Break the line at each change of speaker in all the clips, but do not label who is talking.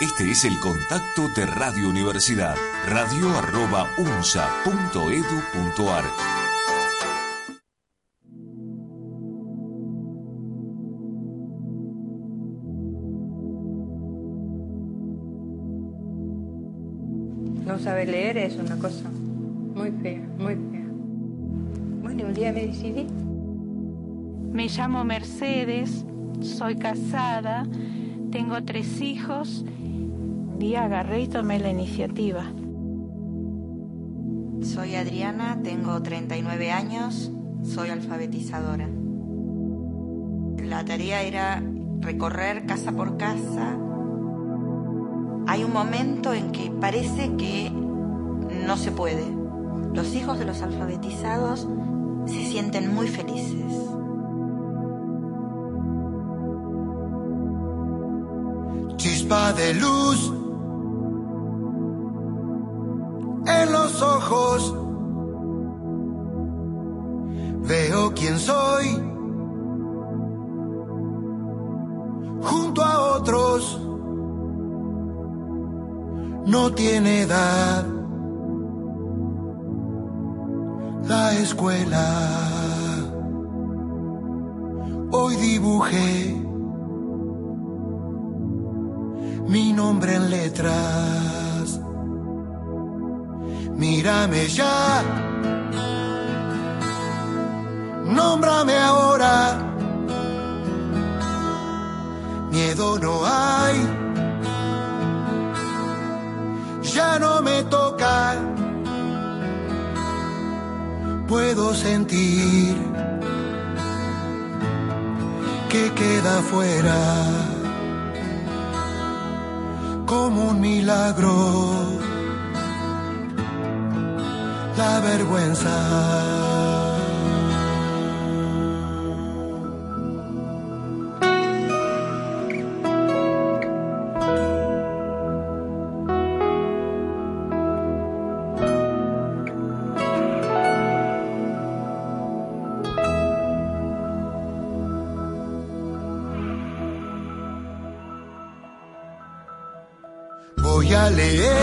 Este es el contacto de Radio Universidad, radio@unsa.edu.ar.
No saber leer es una cosa muy fea, muy fea. Bueno, un día me decidí.
Me llamo Mercedes, soy casada, tengo tres hijos y agarré y tomé la iniciativa.
Soy Adriana, tengo 39 años, soy alfabetizadora. La tarea era recorrer casa por casa. Hay un momento en que parece que no se puede. Los hijos de los alfabetizados se sienten muy felices.
Chispa de luz Veo quién soy junto a otros. No tiene edad la escuela. Hoy dibujé mi nombre en letras. Mírame ya, nómbrame ahora. Miedo no hay, ya no me toca. Puedo sentir que queda fuera como un milagro la vergüenza. Voy a leer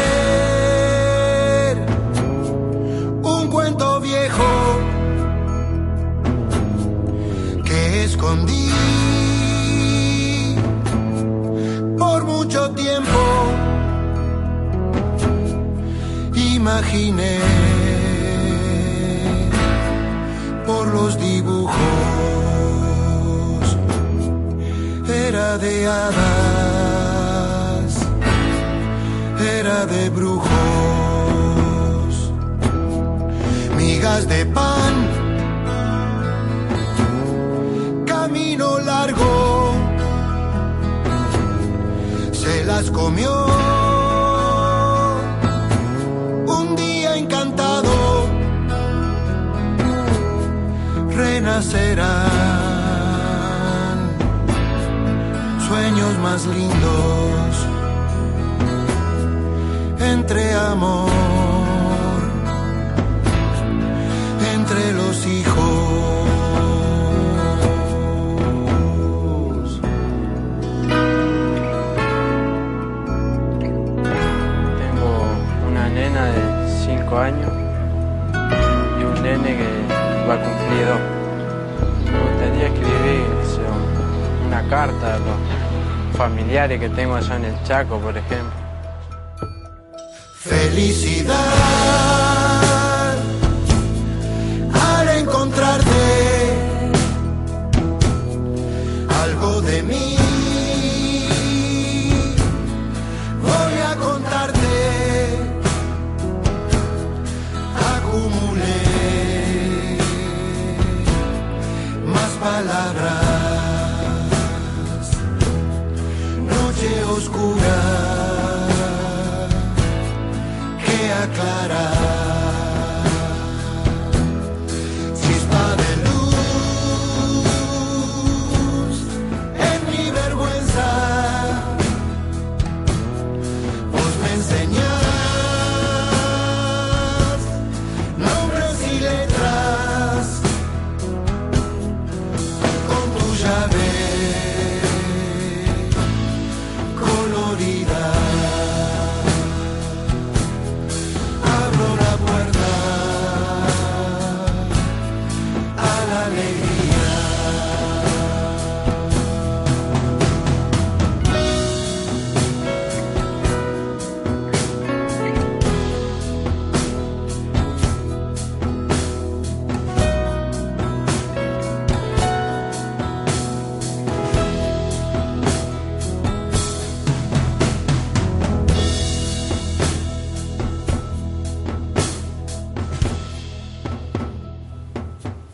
de brujos, migas de pan, camino largo, se las comió. Un día encantado, renacerán sueños más lindos entre amor, entre los hijos.
Tengo una nena de 5 años y un nene que va a cumplir dos. Me gustaría escribir una carta a los familiares que tengo allá en el Chaco, por ejemplo.
Felicidad al encontrarte algo de mí.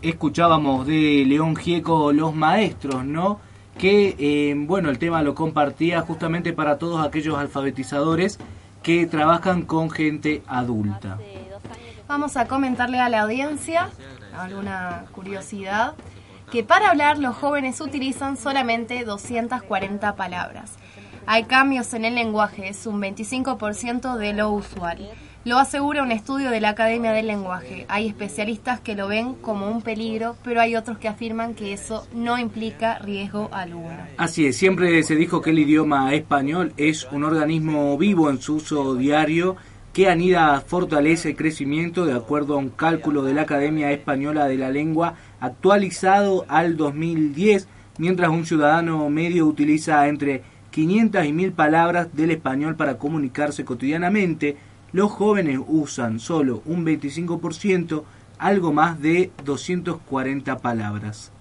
Escuchábamos de León Gieco Los Maestros, ¿no? Que, eh, bueno, el tema lo compartía justamente para todos aquellos alfabetizadores que trabajan con gente adulta.
Vamos a comentarle a la audiencia alguna curiosidad que para hablar los jóvenes utilizan solamente 240 palabras. Hay cambios en el lenguaje, es un 25% de lo usual. Lo asegura un estudio de la Academia del Lenguaje. Hay especialistas que lo ven como un peligro, pero hay otros que afirman que eso no implica riesgo alguno.
Así es, siempre se dijo que el idioma español es un organismo vivo en su uso diario que anida fortalece el crecimiento de acuerdo a un cálculo de la Academia Española de la Lengua actualizado al 2010, mientras un ciudadano medio utiliza entre 500 y 1000 palabras del español para comunicarse cotidianamente, los jóvenes usan solo un 25%, algo más de 240 palabras.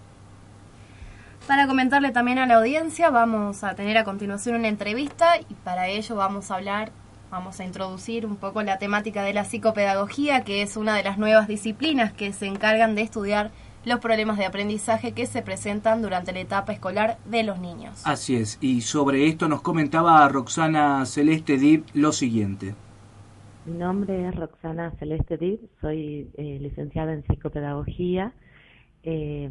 Para comentarle también a la audiencia, vamos a tener a continuación una entrevista y para ello vamos a hablar, vamos a introducir un poco la temática de la psicopedagogía, que es una de las nuevas disciplinas que se encargan de estudiar los problemas de aprendizaje que se presentan durante la etapa escolar de los niños.
Así es, y sobre esto nos comentaba Roxana Celeste Dib lo siguiente.
Mi nombre es Roxana Celeste Dib, soy eh, licenciada en psicopedagogía. Eh,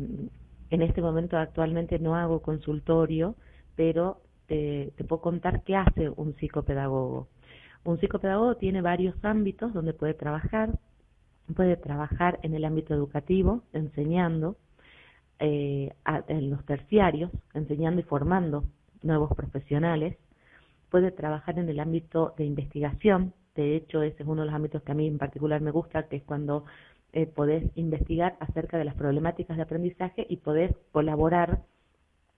en este momento actualmente no hago consultorio, pero te, puedo contar qué hace un psicopedagogo. Un psicopedagogo tiene varios ámbitos donde puede trabajar. Puede trabajar en el ámbito educativo, enseñando, eh, en los terciarios, enseñando y formando nuevos profesionales. Puede trabajar en el ámbito de investigación, de hecho, ese es uno de los ámbitos que a mí en particular me gusta, que es cuando eh, podés investigar acerca de las problemáticas de aprendizaje y podés colaborar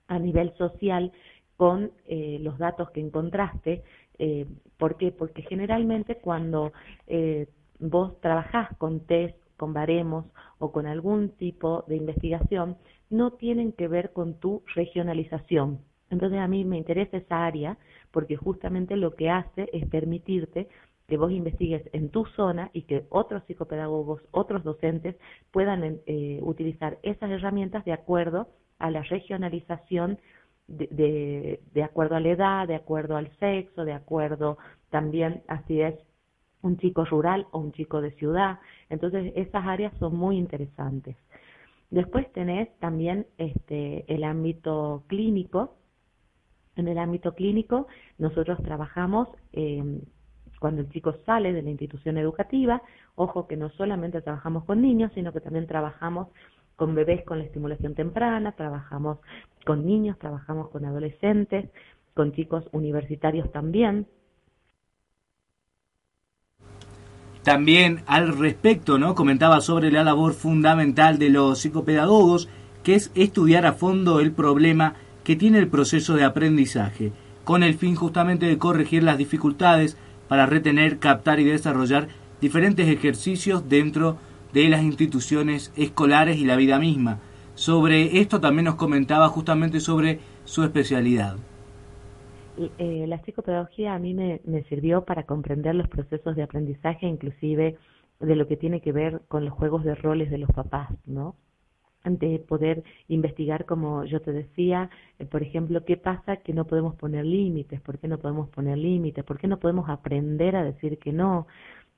a nivel social con eh, los datos que encontraste. Eh, ¿Por qué? Porque generalmente cuando eh, vos trabajás con test, con baremos o con algún tipo de investigación, no tienen que ver con tu regionalización. Entonces a mí me interesa esa área porque justamente lo que hace es permitirte que vos investigues en tu zona y que otros psicopedagogos, otros docentes puedan eh, utilizar esas herramientas de acuerdo a la regionalización de, de, acuerdo a la edad, de acuerdo al sexo, de acuerdo también así es un chico rural o un chico de ciudad. Entonces esas áreas son muy interesantes. Después tenés también este, el ámbito clínico. En el ámbito clínico nosotros trabajamos eh, cuando el chico sale de la institución educativa, ojo que no solamente trabajamos con niños, sino que también trabajamos con bebés con la estimulación temprana, trabajamos con niños, trabajamos con adolescentes, con chicos universitarios también.
También al respecto, ¿no? Comentaba sobre la labor fundamental de los psicopedagogos, que es estudiar a fondo el problema que tiene el proceso de aprendizaje, con el fin justamente de corregir las dificultades para retener, captar y desarrollar diferentes ejercicios dentro de las instituciones escolares y la vida misma. Sobre esto también nos comentaba justamente sobre su especialidad.
Eh, la psicopedagogía a mí me, me, sirvió para comprender los procesos de aprendizaje, inclusive de lo que tiene que ver con los juegos de roles de los papás, ¿no? De poder investigar, como yo te decía, eh, por ejemplo, qué pasa que no podemos poner límites, por qué no podemos poner límites, por qué no podemos aprender a decir que no,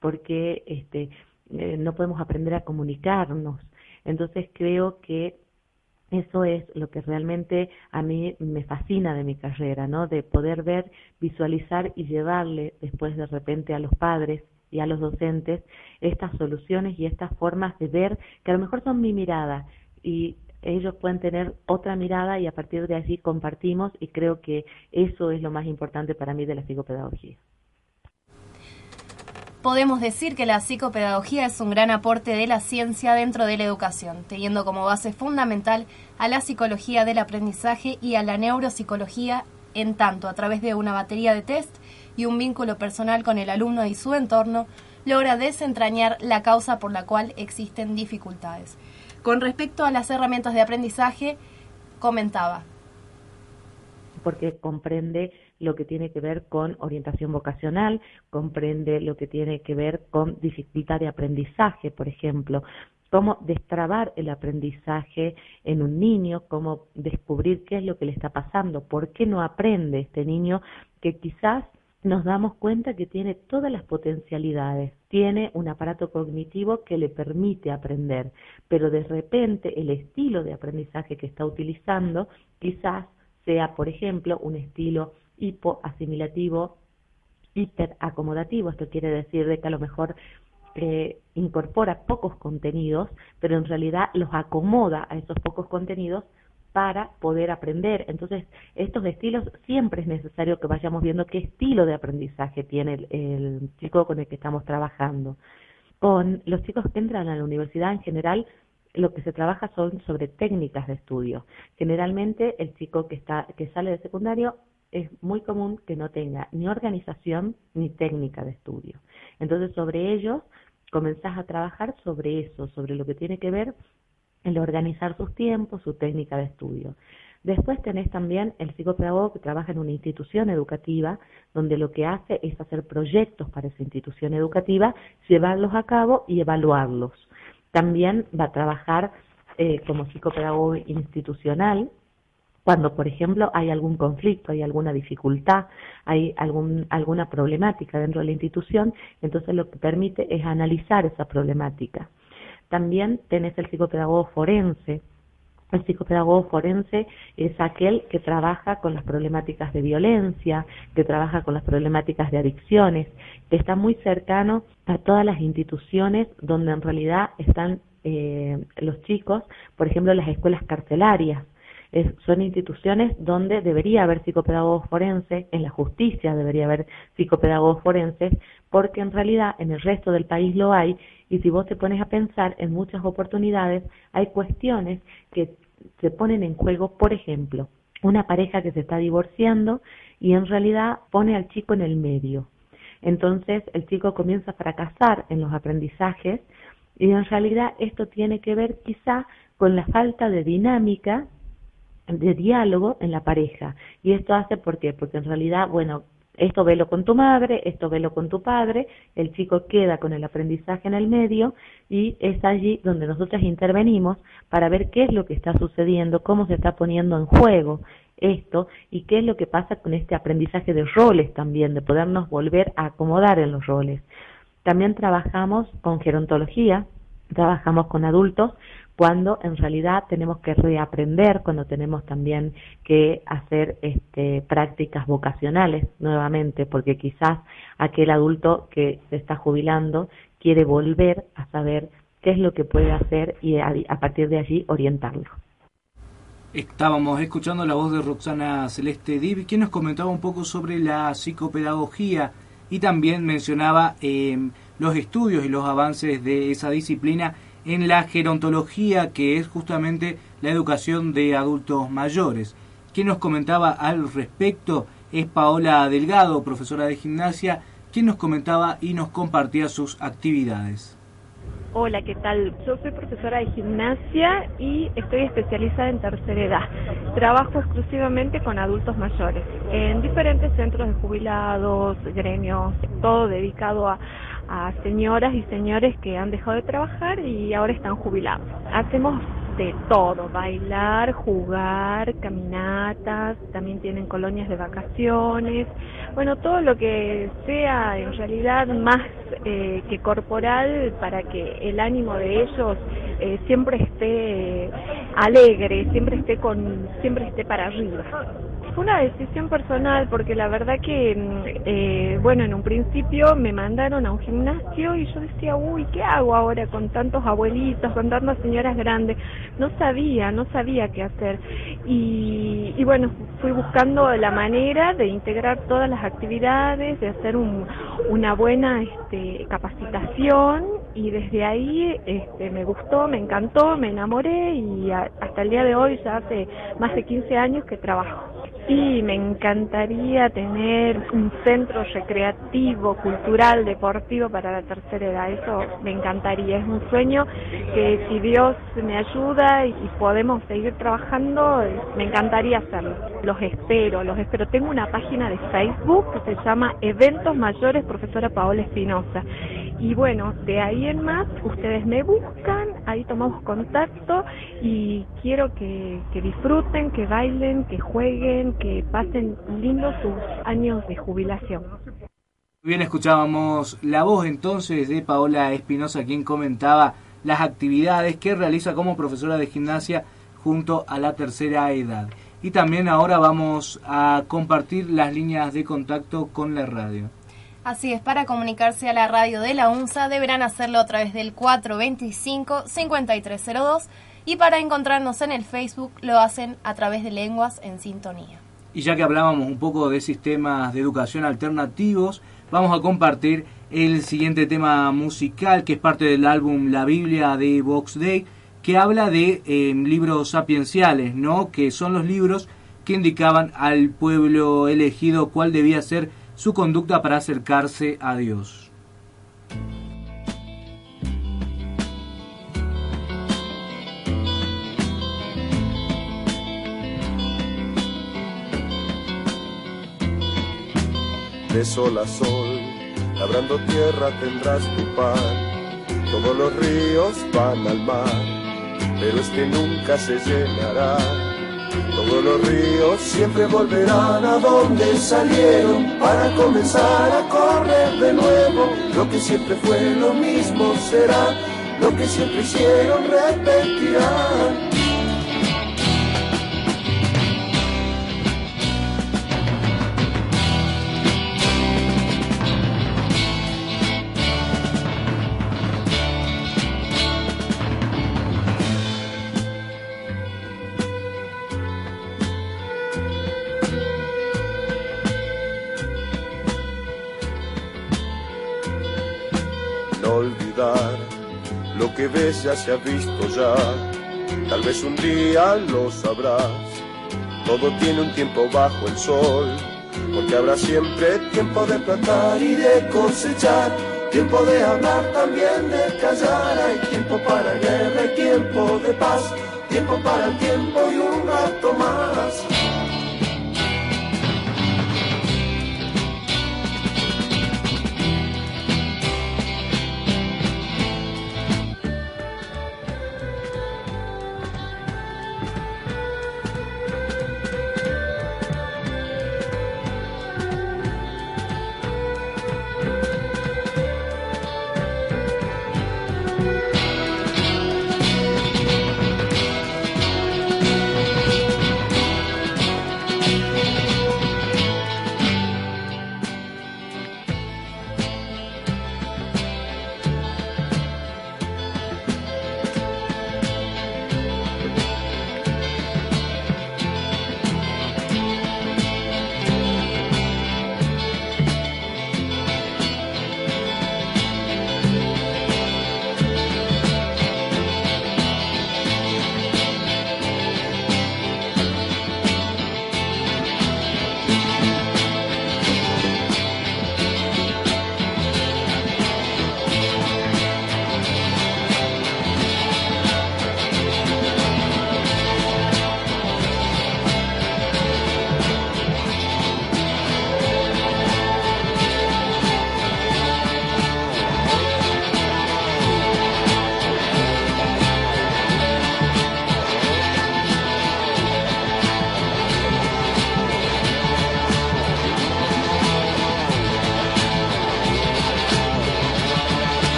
por qué este, eh, no podemos aprender a comunicarnos. Entonces creo que eso es lo que realmente a mí me fascina de mi carrera, ¿no? De poder ver, visualizar y llevarle después de repente a los padres y a los docentes estas soluciones y estas formas de ver que a lo mejor son mi mirada y ellos pueden tener otra mirada y a partir de allí compartimos y creo que eso es lo más importante para mí de la psicopedagogía.
Podemos decir que la psicopedagogía es un gran aporte de la ciencia dentro de la educación, teniendo como base fundamental a la psicología del aprendizaje y a la neuropsicología en tanto a través de una batería de test y un vínculo personal con el alumno y su entorno, logra desentrañar la causa por la cual existen dificultades. Con respecto a las herramientas de aprendizaje, comentaba.
Porque comprende lo que tiene que ver con orientación vocacional, comprende lo que tiene que ver con dificultad de aprendizaje, por ejemplo, cómo destrabar el aprendizaje en un niño, cómo descubrir qué es lo que le está pasando, por qué no aprende este niño que quizás nos damos cuenta que tiene todas las potencialidades, tiene un aparato cognitivo que le permite aprender, pero de repente el estilo de aprendizaje que está utilizando quizás sea, por ejemplo, un estilo hipoasimilativo, hiperacomodativo. Esto quiere decir de que a lo mejor eh, incorpora pocos contenidos, pero en realidad los acomoda a esos pocos contenidos para poder aprender. Entonces, estos estilos siempre es necesario que vayamos viendo qué estilo de aprendizaje tiene el, chico con el que estamos trabajando. Con los chicos que entran a la universidad en general, lo que se trabaja son sobre técnicas de estudio. Generalmente, el chico que está que sale de secundario es muy común que no tenga ni organización ni técnica de estudio. Entonces, sobre ellos comenzás a trabajar sobre eso, sobre lo que tiene que ver el organizar sus tiempos, su técnica de estudio. Después tenés también el psicopedagogo que trabaja en una institución educativa, donde lo que hace es hacer proyectos para esa institución educativa, llevarlos a cabo y evaluarlos. También va a trabajar eh, como psicopedagogo institucional, cuando, por ejemplo, hay algún conflicto, hay alguna dificultad, hay algún, alguna problemática dentro de la institución, entonces lo que permite es analizar esa problemática. También tenés el psicopedagogo forense. El psicopedagogo forense es aquel que trabaja con las problemáticas de violencia, que trabaja con las problemáticas de adicciones, que está muy cercano a todas las instituciones donde en realidad están eh, los chicos, por ejemplo, las escuelas carcelarias. son instituciones donde debería haber psicopedagogos forenses, en la justicia debería haber psicopedagogos forenses, porque en realidad en el resto del país lo hay y si vos te pones a pensar en muchas oportunidades hay cuestiones que se ponen en juego, por ejemplo, una pareja que se está divorciando y en realidad pone al chico en el medio. Entonces el chico comienza a fracasar en los aprendizajes y en realidad esto tiene que ver quizá con la falta de dinámica de diálogo en la pareja. Y esto hace ¿por qué? Porque en realidad, bueno, esto velo con tu madre, esto velo con tu padre, el chico queda con el aprendizaje en el medio y es allí donde nosotros intervenimos para ver qué es lo que está sucediendo, cómo se está poniendo en juego esto y qué es lo que pasa con este aprendizaje de roles también, de podernos volver a acomodar en los roles. También trabajamos con gerontología, trabajamos con adultos cuando en realidad tenemos que reaprender, cuando tenemos también que hacer este, prácticas vocacionales nuevamente, porque quizás aquel adulto que se está jubilando quiere volver a saber qué es lo que puede hacer y a, partir de allí orientarlo.
Estábamos escuchando la voz de Roxana Celeste Div, quien nos comentaba un poco sobre la psicopedagogía y también mencionaba eh, los estudios y los avances de esa disciplina en la gerontología, que es justamente la educación de adultos mayores. Quien nos comentaba al respecto es Paola Delgado, profesora de gimnasia, quien nos comentaba y nos compartía sus actividades.
Hola, ¿qué tal? Yo soy profesora de gimnasia y estoy especializada en tercera edad. Trabajo exclusivamente con adultos mayores, en diferentes centros de jubilados, gremios, todo dedicado a, a señoras y señores que han dejado de trabajar y ahora están jubilados. Hacemos de todo, bailar, jugar, caminatas, también tienen colonias de vacaciones, bueno, todo lo que sea en realidad más eh, que corporal para que el ánimo de ellos eh, siempre esté alegre, siempre esté con, siempre esté para arriba. Fue una decisión personal porque la verdad que, mm, eh, bueno, en un principio me mandaron a un gimnasio y yo decía, uy, ¿qué hago ahora con tantos abuelitos, con tantas señoras grandes? No sabía, no sabía qué hacer. Y, bueno, fui buscando la manera de integrar todas las actividades, de hacer un, una buena este, capacitación y desde ahí este, me gustó, me encantó, me enamoré y hasta el día de hoy ya hace más de 15 años que trabajo. Sí, me encantaría tener un centro recreativo, cultural, deportivo para la tercera edad. Eso me encantaría. Es un sueño que si Dios me ayuda y, podemos seguir trabajando, me encantaría hacerlo. Los espero, los espero. Tengo una página de Facebook que se llama Eventos Mayores Profesora Paola Espinosa. Y bueno, de ahí en más, ustedes me buscan, ahí tomamos contacto y quiero que, que disfruten, que bailen, que jueguen, que pasen lindos sus años de jubilación.
Bien, escuchábamos la voz entonces de Paola Espinosa, quien comentaba las actividades que realiza como profesora de gimnasia junto a la tercera edad. Y también ahora vamos a compartir las líneas de contacto con la radio.
Así es, para comunicarse a la radio de la UNSA deberán hacerlo a través del 425-5302 y para encontrarnos en el Facebook lo hacen a través de Lenguas en Sintonía.
Y ya que hablábamos un poco de sistemas de educación alternativos, vamos a compartir el siguiente tema musical que es parte del álbum La Biblia de Vox Day, que habla de eh, libros sapienciales, ¿no? que son los libros que indicaban al pueblo elegido cuál debía ser su conducta para acercarse a Dios.
De sol a sol, labrando tierra tendrás tu pan. Todos los ríos van al mar, pero este nunca se llenará todos los ríos siempre volverán a donde salieron para comenzar a correr de nuevo. Lo que siempre fue lo mismo será, lo que siempre hicieron repetirán. Ya se ha visto ya, tal vez un día lo sabrás. Todo tiene un tiempo bajo el sol, porque habrá siempre tiempo de plantar y de cosechar, tiempo de hablar también de callar, hay tiempo para guerra y tiempo de paz, tiempo para el tiempo y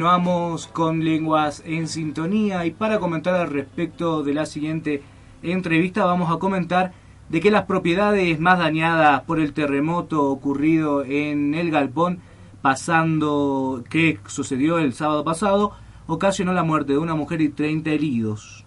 continuamos con Lenguas en Sintonía y para comentar al respecto de la siguiente entrevista vamos a comentar de que las propiedades más dañadas por el terremoto ocurrido en el Galpón, pasando que sucedió el sábado pasado, ocasionó la muerte de una mujer y 30 heridos.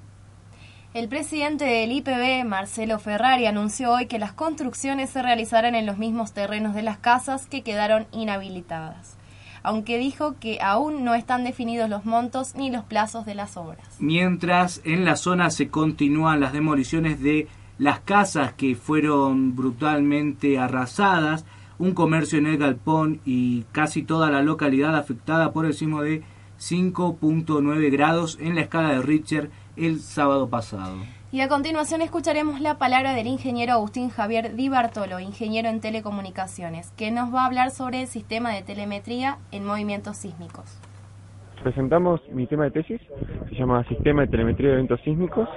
El presidente del IPB, Marcelo Ferrari, anunció hoy que las construcciones se realizarán en los mismos terrenos de las casas que quedaron inhabilitadas aunque dijo que aún no están definidos los montos ni los plazos de las obras.
Mientras en la zona se continúan las demoliciones de las casas que fueron brutalmente arrasadas, un comercio en el galpón y casi toda la localidad afectada por el sismo de 5.9 grados en la escala de Richter el sábado pasado.
Y a continuación escucharemos la palabra del ingeniero Agustín Javier Di Bartolo, ingeniero en telecomunicaciones, que nos va a hablar sobre el sistema de telemetría en movimientos sísmicos.
Presentamos mi tema de tesis, se llama Sistema de Telemetría de Eventos Sísmicos.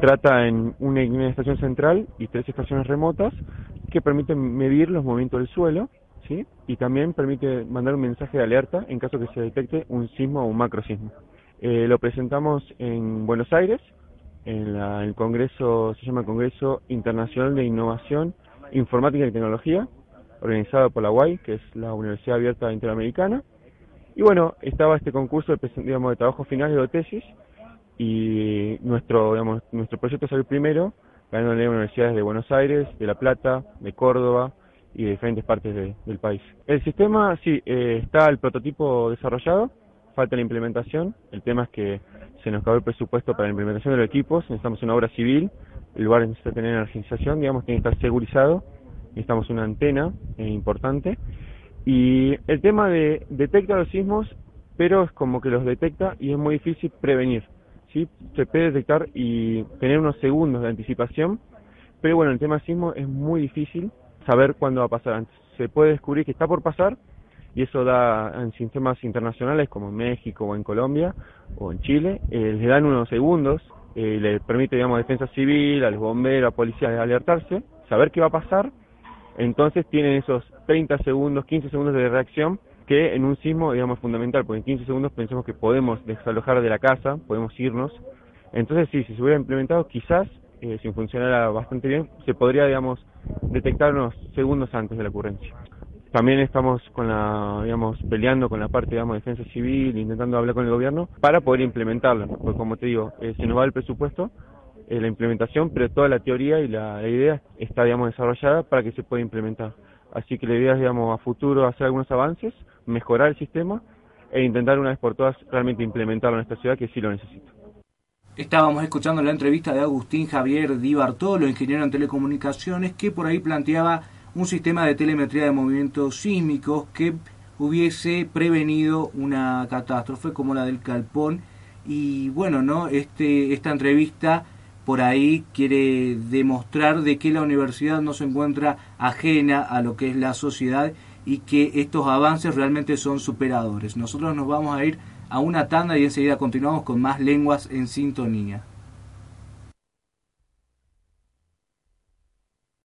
Trata en una, una estación central y tres estaciones remotas que permiten medir los movimientos del suelo ¿sí? y también permite mandar un mensaje de alerta en caso que se detecte un sismo o un macrosismo. Eh, lo presentamos en Buenos Aires, en el Congreso, se llama Congreso Internacional de Innovación Informática y Tecnología, organizado por la UAI, que es la Universidad Abierta Interamericana. Y bueno, estaba este concurso de, digamos, de trabajo final de tesis y nuestro, digamos, nuestro proyecto salió primero, ganándole universidades de Buenos Aires, de La Plata, de Córdoba y de diferentes partes del país. El sistema, sí, eh, está el prototipo desarrollado, falta la implementación. El tema es que se nos acabó el presupuesto para la implementación de los equipos, necesitamos una obra civil, el lugar necesita tener energización, digamos, tiene que estar segurizado, necesitamos una antena eh, importante. Y el tema de detecta los sismos, pero es como que los detecta y es muy difícil prevenir. ¿sí? Se puede detectar y tener unos segundos de anticipación, pero bueno, el tema sismo es muy difícil saber cuándo va a pasar. Se puede descubrir que está por pasar, y eso da en sistemas internacionales como en México o en Colombia o en Chile, eh, le dan unos segundos, eh, le permite, digamos, defensa civil, a los bomberos, a policías alertarse, saber qué va a pasar, entonces tienen esos 30 segundos, 15 segundos de reacción que en un sismo, digamos, es fundamental, porque en 15 segundos pensamos que podemos desalojar de la casa, podemos irnos, entonces sí, si se hubiera implementado, quizás, eh, si funcionara bastante bien, se podría, digamos, detectar unos segundos antes de la ocurrencia. También estamos con la, digamos, peleando con la parte, digamos, de defensa civil, intentando hablar con el gobierno para poder implementarlo, porque como te digo, eh, se nos va el presupuesto, eh, la implementación, pero toda la teoría y la, idea está, digamos, desarrollada para que se pueda implementar. Así que la idea es, digamos, a futuro hacer algunos avances, mejorar el sistema e intentar una vez por todas realmente implementarlo en esta ciudad que sí lo necesita.
Estábamos escuchando la entrevista de Agustín Javier Di Bartolo, ingeniero en telecomunicaciones, que por ahí planteaba un sistema de telemetría de movimientos sísmicos que hubiese prevenido una catástrofe como la del Calpón Y bueno, ¿no? Este, esta entrevista por ahí quiere demostrar de que la universidad no se encuentra ajena a lo que es la sociedad y que estos avances realmente son superadores. Nosotros nos vamos a ir a una tanda y enseguida continuamos con más lenguas en sintonía.